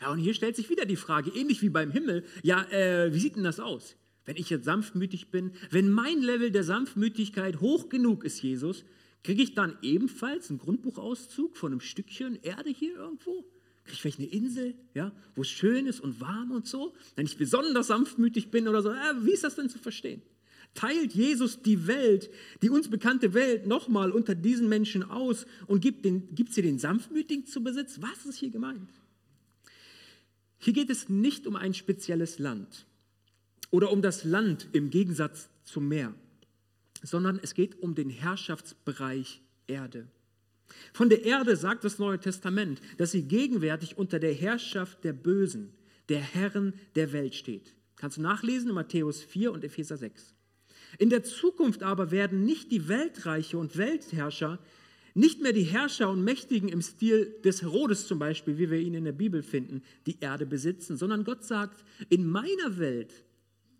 [SPEAKER 1] Ja, und hier stellt sich wieder die Frage, ähnlich wie beim Himmel, ja, äh, wie sieht denn das aus? Wenn ich jetzt sanftmütig bin, wenn mein Level der Sanftmütigkeit hoch genug ist, Jesus, kriege ich dann ebenfalls einen Grundbuchauszug von einem Stückchen Erde hier irgendwo? Kriege ich vielleicht eine Insel, ja, wo es schön ist und warm und so? Wenn ich besonders sanftmütig bin oder so, äh, wie ist das denn zu verstehen? Teilt Jesus die Welt, die uns bekannte Welt, nochmal unter diesen Menschen aus und gibt, den, gibt sie den Sanftmütigen zu Besitz? Was ist hier gemeint? Hier geht es nicht um ein spezielles Land oder um das Land im Gegensatz zum Meer, sondern es geht um den Herrschaftsbereich Erde. Von der Erde sagt das Neue Testament, dass sie gegenwärtig unter der Herrschaft der Bösen, der Herren der Welt steht. Kannst du nachlesen in Matthäus 4 und Epheser 6. In der Zukunft aber werden nicht die Weltreiche und Weltherrscher nicht mehr die Herrscher und Mächtigen im Stil des Herodes zum Beispiel, wie wir ihn in der Bibel finden, die Erde besitzen, sondern Gott sagt, in meiner Welt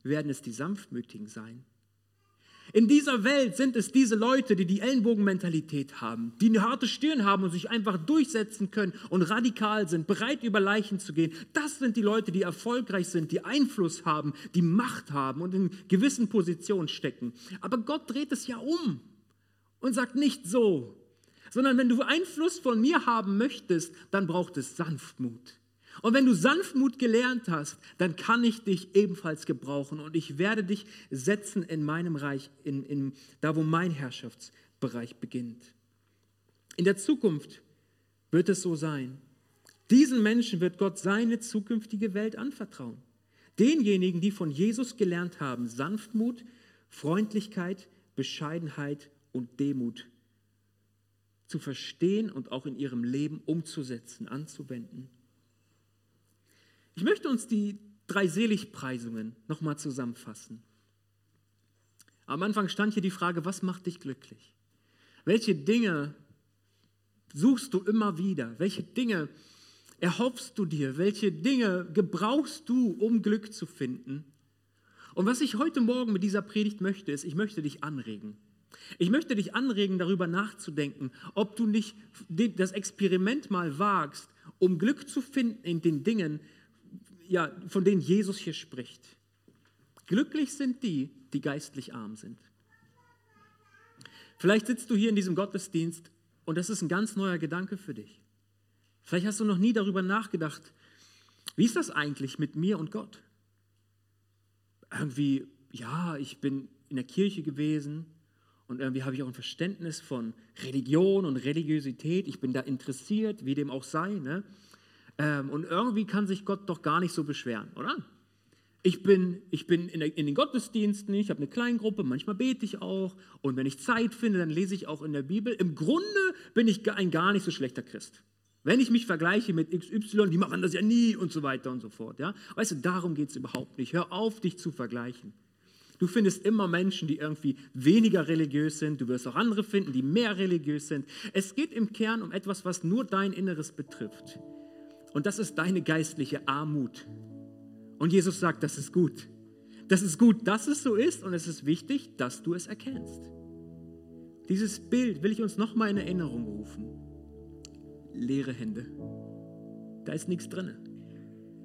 [SPEAKER 1] werden es die Sanftmütigen sein. In dieser Welt sind es diese Leute, die die Ellenbogenmentalität haben, die eine harte Stirn haben und sich einfach durchsetzen können und radikal sind, bereit über Leichen zu gehen. Das sind die Leute, die erfolgreich sind, die Einfluss haben, die Macht haben und in gewissen Positionen stecken. Aber Gott dreht es ja um und sagt nicht so, sondern wenn du Einfluss von mir haben möchtest, dann braucht es Sanftmut. Und wenn du Sanftmut gelernt hast, dann kann ich dich ebenfalls gebrauchen und ich werde dich setzen in meinem Reich, in, in, da wo mein Herrschaftsbereich beginnt. In der Zukunft wird es so sein. Diesen Menschen wird Gott seine zukünftige Welt anvertrauen. Denjenigen, die von Jesus gelernt haben, Sanftmut, Freundlichkeit, Bescheidenheit und Demut zu verstehen und auch in ihrem Leben umzusetzen, anzuwenden. Ich möchte uns die drei Seligpreisungen nochmal zusammenfassen. Am Anfang stand hier die Frage, was macht dich glücklich? Welche Dinge suchst du immer wieder? Welche Dinge erhoffst du dir? Welche Dinge gebrauchst du, um Glück zu finden? Und was ich heute Morgen mit dieser Predigt möchte, ist, ich möchte dich anregen. Ich möchte dich anregen, darüber nachzudenken, ob du nicht das Experiment mal wagst, um Glück zu finden in den Dingen, ja, von denen Jesus hier spricht. Glücklich sind die, die geistlich arm sind. Vielleicht sitzt du hier in diesem Gottesdienst und das ist ein ganz neuer Gedanke für dich. Vielleicht hast du noch nie darüber nachgedacht, wie ist das eigentlich mit mir und Gott? Irgendwie, ja, ich bin in der Kirche gewesen, und irgendwie habe ich auch ein Verständnis von Religion und Religiosität. Ich bin da interessiert, wie dem auch sei. Ne? Ähm, und irgendwie kann sich Gott doch gar nicht so beschweren, oder? Ich bin, ich bin in, der, in den Gottesdiensten, ich habe eine Kleingruppe, manchmal bete ich auch. Und wenn ich Zeit finde, dann lese ich auch in der Bibel. Im Grunde bin ich ein gar nicht so schlechter Christ. Wenn ich mich vergleiche mit XY, die machen das ja nie und so weiter und so fort. Ja? Weißt du, darum geht es überhaupt nicht. Hör auf, dich zu vergleichen. Du findest immer Menschen, die irgendwie weniger religiös sind. Du wirst auch andere finden, die mehr religiös sind. Es geht im Kern um etwas, was nur dein Inneres betrifft. Und das ist deine geistliche Armut. Und Jesus sagt, das ist gut. das ist gut, dass es so ist und es ist wichtig, dass du es erkennst. Dieses Bild will ich uns nochmal in Erinnerung rufen. Leere Hände. Da ist nichts drin.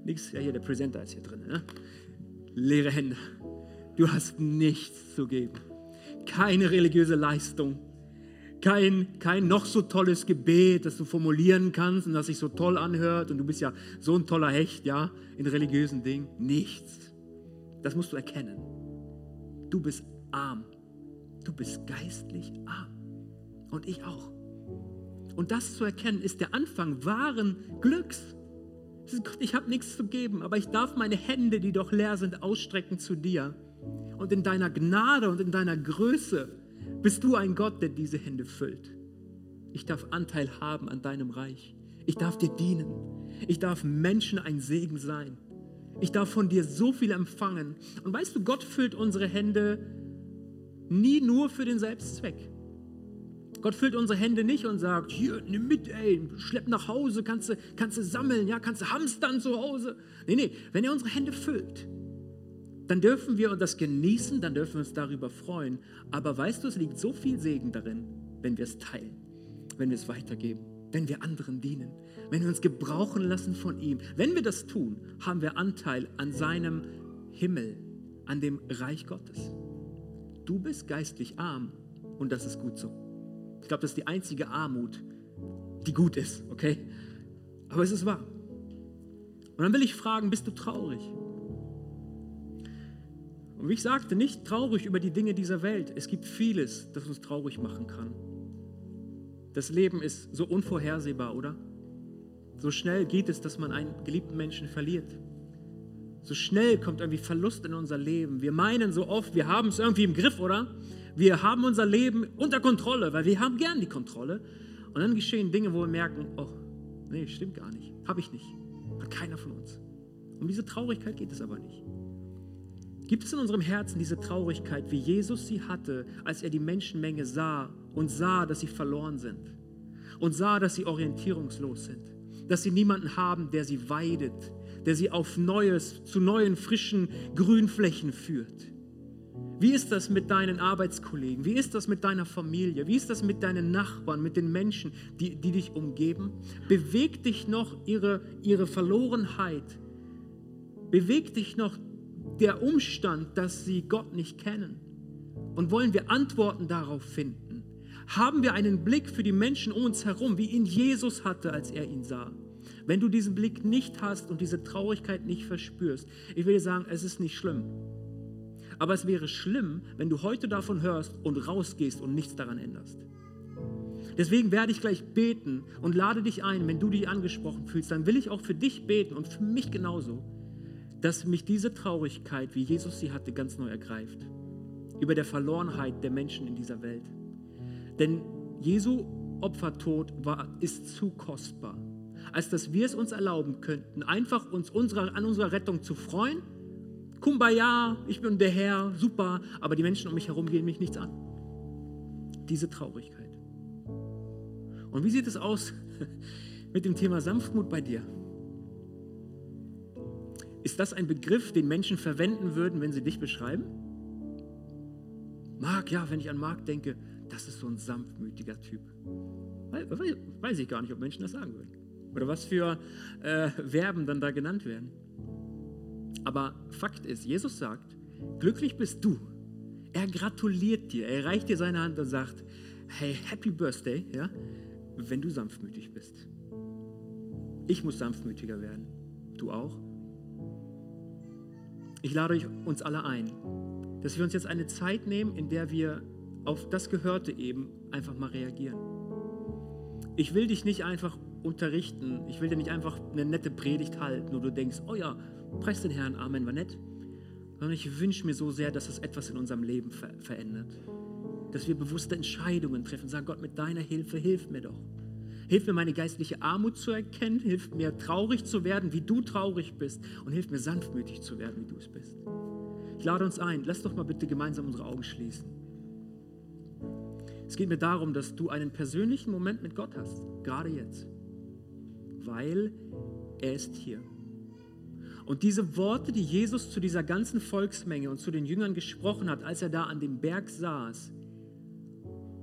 [SPEAKER 1] Nichts, ja hier, der Präsenter ist hier drin. Ne? Leere Hände. Du hast nichts zu geben. Keine religiöse Leistung. Kein, kein noch so tolles Gebet, das du formulieren kannst und das sich so toll anhört und du bist ja so ein toller Hecht, ja, in religiösen Dingen. Nichts. Das musst du erkennen. Du bist arm. Du bist geistlich arm. Und ich auch. Und das zu erkennen, ist der Anfang wahren Glücks. Gott, ich habe nichts zu geben, aber ich darf meine Hände, die doch leer sind, ausstrecken zu dir. Und in deiner Gnade und in deiner Größe bist du ein Gott, der diese Hände füllt. Ich darf Anteil haben an deinem Reich. Ich darf dir dienen. Ich darf Menschen ein Segen sein. Ich darf von dir so viel empfangen. Und weißt du, Gott füllt unsere Hände nie nur für den Selbstzweck. Gott füllt unsere Hände nicht und sagt, hier, nimm mit, ey, schlepp nach Hause, kannst du, kannst du sammeln, ja, kannst du hamstern zu Hause. Nee, nee, wenn er unsere Hände füllt, dann dürfen wir das genießen, dann dürfen wir uns darüber freuen. Aber weißt du, es liegt so viel Segen darin, wenn wir es teilen, wenn wir es weitergeben, wenn wir anderen dienen, wenn wir uns gebrauchen lassen von ihm. Wenn wir das tun, haben wir Anteil an seinem Himmel, an dem Reich Gottes. Du bist geistlich arm und das ist gut so. Ich glaube, das ist die einzige Armut, die gut ist, okay? Aber es ist wahr. Und dann will ich fragen, bist du traurig? Und wie ich sagte, nicht traurig über die Dinge dieser Welt. Es gibt vieles, das uns traurig machen kann. Das Leben ist so unvorhersehbar, oder? So schnell geht es, dass man einen geliebten Menschen verliert. So schnell kommt irgendwie Verlust in unser Leben. Wir meinen so oft, wir haben es irgendwie im Griff, oder? Wir haben unser Leben unter Kontrolle, weil wir haben gern die Kontrolle. Und dann geschehen Dinge, wo wir merken, oh, nee, stimmt gar nicht. Habe ich nicht. Hat keiner von uns. Um diese Traurigkeit geht es aber nicht. Gibt es in unserem Herzen diese Traurigkeit, wie Jesus sie hatte, als er die Menschenmenge sah und sah, dass sie verloren sind und sah, dass sie orientierungslos sind, dass sie niemanden haben, der sie weidet, der sie auf Neues, zu neuen, frischen Grünflächen führt? Wie ist das mit deinen Arbeitskollegen? Wie ist das mit deiner Familie? Wie ist das mit deinen Nachbarn, mit den Menschen, die, die dich umgeben? Bewegt dich noch ihre, ihre Verlorenheit? Bewegt dich noch der Umstand, dass sie Gott nicht kennen? Und wollen wir Antworten darauf finden? Haben wir einen Blick für die Menschen um uns herum, wie ihn Jesus hatte, als er ihn sah? Wenn du diesen Blick nicht hast und diese Traurigkeit nicht verspürst, ich will dir sagen, es ist nicht schlimm. Aber es wäre schlimm, wenn du heute davon hörst und rausgehst und nichts daran änderst. Deswegen werde ich gleich beten und lade dich ein, wenn du dich angesprochen fühlst, dann will ich auch für dich beten und für mich genauso, dass mich diese Traurigkeit, wie Jesus sie hatte, ganz neu ergreift. Über der Verlorenheit der Menschen in dieser Welt. Denn Jesu Opfertod war, ist zu kostbar, als dass wir es uns erlauben könnten, einfach uns unserer, an unserer Rettung zu freuen Kumbaya, ich bin der Herr, super, aber die Menschen um mich herum gehen mich nichts an. Diese Traurigkeit. Und wie sieht es aus mit dem Thema Sanftmut bei dir? Ist das ein Begriff, den Menschen verwenden würden, wenn sie dich beschreiben? Marc, ja, wenn ich an Marc denke, das ist so ein sanftmütiger Typ. Weiß ich gar nicht, ob Menschen das sagen würden. Oder was für äh, Verben dann da genannt werden. Aber Fakt ist, Jesus sagt, glücklich bist du. Er gratuliert dir, er reicht dir seine Hand und sagt, hey, happy birthday, ja, wenn du sanftmütig bist. Ich muss sanftmütiger werden. Du auch? Ich lade euch uns alle ein, dass wir uns jetzt eine Zeit nehmen, in der wir auf das Gehörte eben einfach mal reagieren. Ich will dich nicht einfach unterrichten, ich will dir nicht einfach eine nette Predigt halten, wo du denkst, oh ja, Preis den Herrn, Amen, war nett. Sondern ich wünsche mir so sehr, dass es etwas in unserem Leben ver verändert. Dass wir bewusste Entscheidungen treffen. Sagen, Gott, mit deiner Hilfe, hilf mir doch. Hilf mir, meine geistliche Armut zu erkennen. Hilf mir, traurig zu werden, wie du traurig bist. Und hilf mir, sanftmütig zu werden, wie du es bist. Ich lade uns ein, lass doch mal bitte gemeinsam unsere Augen schließen. Es geht mir darum, dass du einen persönlichen Moment mit Gott hast, gerade jetzt, weil er ist hier. Und diese Worte, die Jesus zu dieser ganzen Volksmenge und zu den Jüngern gesprochen hat, als er da an dem Berg saß,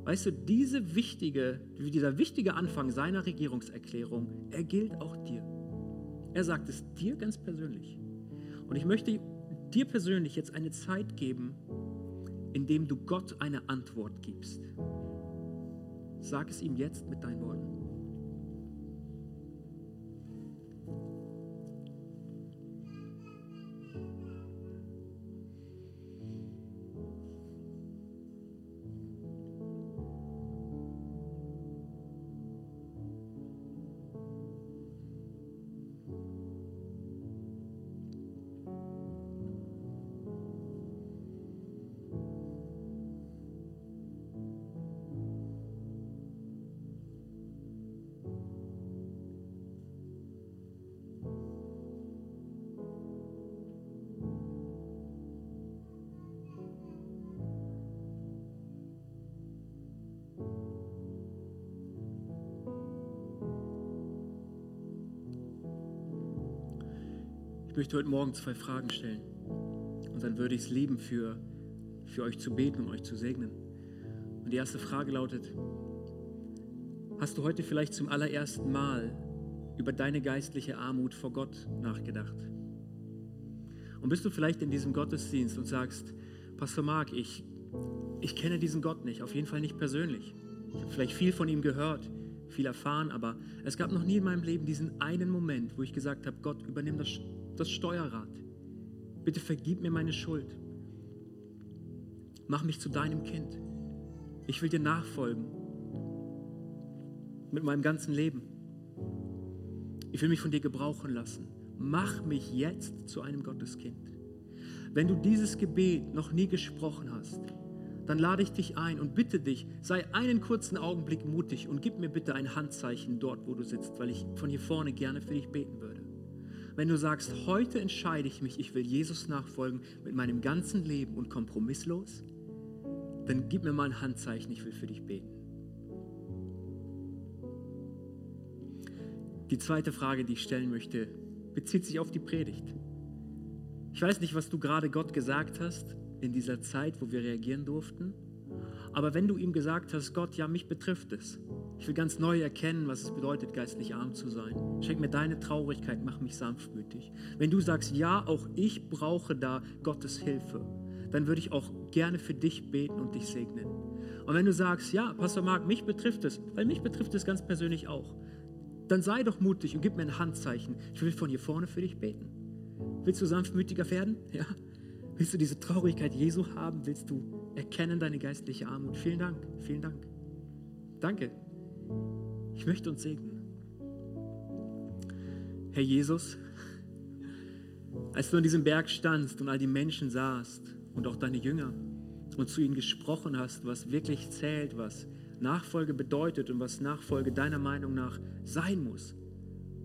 [SPEAKER 1] weißt du, diese wichtige, dieser wichtige Anfang seiner Regierungserklärung, er gilt auch dir. Er sagt es dir ganz persönlich. Und ich möchte dir persönlich jetzt eine Zeit geben, in dem du Gott eine Antwort gibst. Sag es ihm jetzt mit deinen Worten. Möchte heute Morgen zwei Fragen stellen. Und dann würde ich es lieben, für, für euch zu beten und euch zu segnen. Und die erste Frage lautet, hast du heute vielleicht zum allerersten Mal über deine geistliche Armut vor Gott nachgedacht? Und bist du vielleicht in diesem Gottesdienst und sagst, Pastor Mark, ich, ich kenne diesen Gott nicht, auf jeden Fall nicht persönlich. Ich habe vielleicht viel von ihm gehört, viel erfahren, aber es gab noch nie in meinem Leben diesen einen Moment, wo ich gesagt habe, Gott, übernimm das das Steuerrad. Bitte vergib mir meine Schuld. Mach mich zu deinem Kind. Ich will dir nachfolgen. Mit meinem ganzen Leben. Ich will mich von dir gebrauchen lassen. Mach mich jetzt zu einem Gotteskind. Wenn du dieses Gebet noch nie gesprochen hast, dann lade ich dich ein und bitte dich, sei einen kurzen Augenblick mutig und gib mir bitte ein Handzeichen dort, wo du sitzt, weil ich von hier vorne gerne für dich beten würde wenn du sagst, heute entscheide ich mich, ich will Jesus nachfolgen mit meinem ganzen Leben und kompromisslos, dann gib mir mal ein Handzeichen, ich will für dich beten. Die zweite Frage, die ich stellen möchte, bezieht sich auf die Predigt. Ich weiß nicht, was du gerade Gott gesagt hast in dieser Zeit, wo wir reagieren durften. Aber wenn du ihm gesagt hast, Gott, ja, mich betrifft es. Ich will ganz neu erkennen, was es bedeutet, geistlich arm zu sein. Schenk mir deine Traurigkeit, mach mich sanftmütig. Wenn du sagst, ja, auch ich brauche da Gottes Hilfe, dann würde ich auch gerne für dich beten und dich segnen. Und wenn du sagst, ja, Pastor Marc, mich betrifft es, weil mich betrifft es ganz persönlich auch, dann sei doch mutig und gib mir ein Handzeichen. Ich will von hier vorne für dich beten. Willst du sanftmütiger werden? Ja. Willst du diese Traurigkeit Jesu haben? Willst du erkennen deine geistliche Armut? Vielen Dank, vielen Dank. Danke. Ich möchte uns segnen. Herr Jesus, als du an diesem Berg standst und all die Menschen sahst und auch deine Jünger und zu ihnen gesprochen hast, was wirklich zählt, was Nachfolge bedeutet und was Nachfolge deiner Meinung nach sein muss,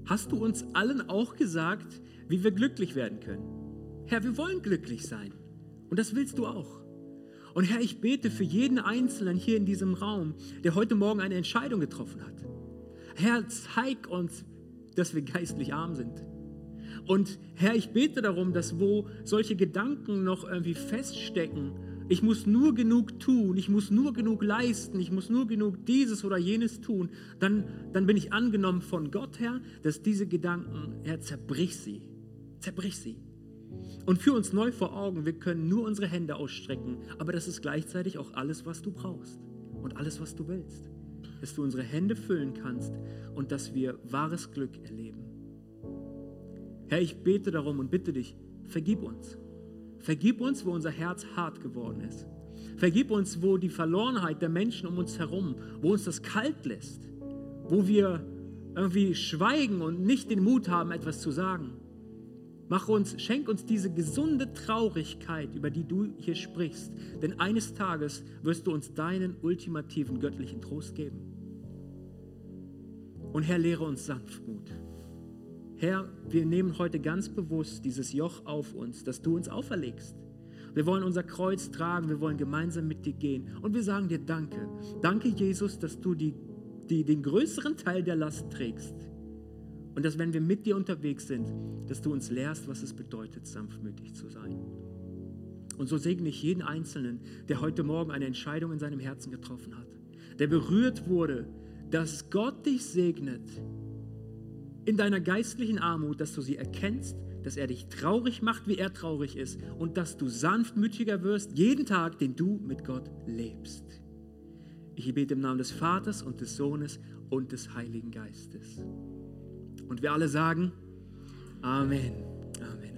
[SPEAKER 1] hast du uns allen auch gesagt, wie wir glücklich werden können. Herr, wir wollen glücklich sein und das willst du auch. Und Herr, ich bete für jeden Einzelnen hier in diesem Raum, der heute Morgen eine Entscheidung getroffen hat. Herr, zeig uns, dass wir geistlich arm sind. Und Herr, ich bete darum, dass wo solche Gedanken noch irgendwie feststecken, ich muss nur genug tun, ich muss nur genug leisten, ich muss nur genug dieses oder jenes tun, dann, dann bin ich angenommen von Gott, Herr, dass diese Gedanken, Herr, zerbrich sie, zerbrich sie. Und für uns neu vor Augen, wir können nur unsere Hände ausstrecken, aber das ist gleichzeitig auch alles, was du brauchst und alles, was du willst. Dass du unsere Hände füllen kannst und dass wir wahres Glück erleben. Herr, ich bete darum und bitte dich, vergib uns. Vergib uns, wo unser Herz hart geworden ist. Vergib uns, wo die Verlorenheit der Menschen um uns herum, wo uns das kalt lässt, wo wir irgendwie schweigen und nicht den Mut haben, etwas zu sagen. Mach uns, schenk uns diese gesunde Traurigkeit, über die du hier sprichst. Denn eines Tages wirst du uns deinen ultimativen göttlichen Trost geben. Und Herr, lehre uns Sanftmut. Herr, wir nehmen heute ganz bewusst dieses Joch auf uns, das du uns auferlegst. Wir wollen unser Kreuz tragen, wir wollen gemeinsam mit dir gehen. Und wir sagen dir Danke. Danke, Jesus, dass du die, die, den größeren Teil der Last trägst Und dass, wenn wir mit dir unterwegs sind, dass du uns lehrst, was es bedeutet, sanftmütig zu sein. Und so segne ich jeden Einzelnen, der heute Morgen eine Entscheidung in seinem Herzen getroffen hat, der berührt wurde, dass Gott dich segnet in deiner geistlichen Armut, dass du sie erkennst, dass er dich traurig macht, wie er traurig ist und dass du sanftmütiger wirst jeden Tag, den du mit Gott lebst. Ich bete im Namen des Vaters und des Sohnes und des Heiligen Geistes. Und wir alle sagen, Amen. Amen.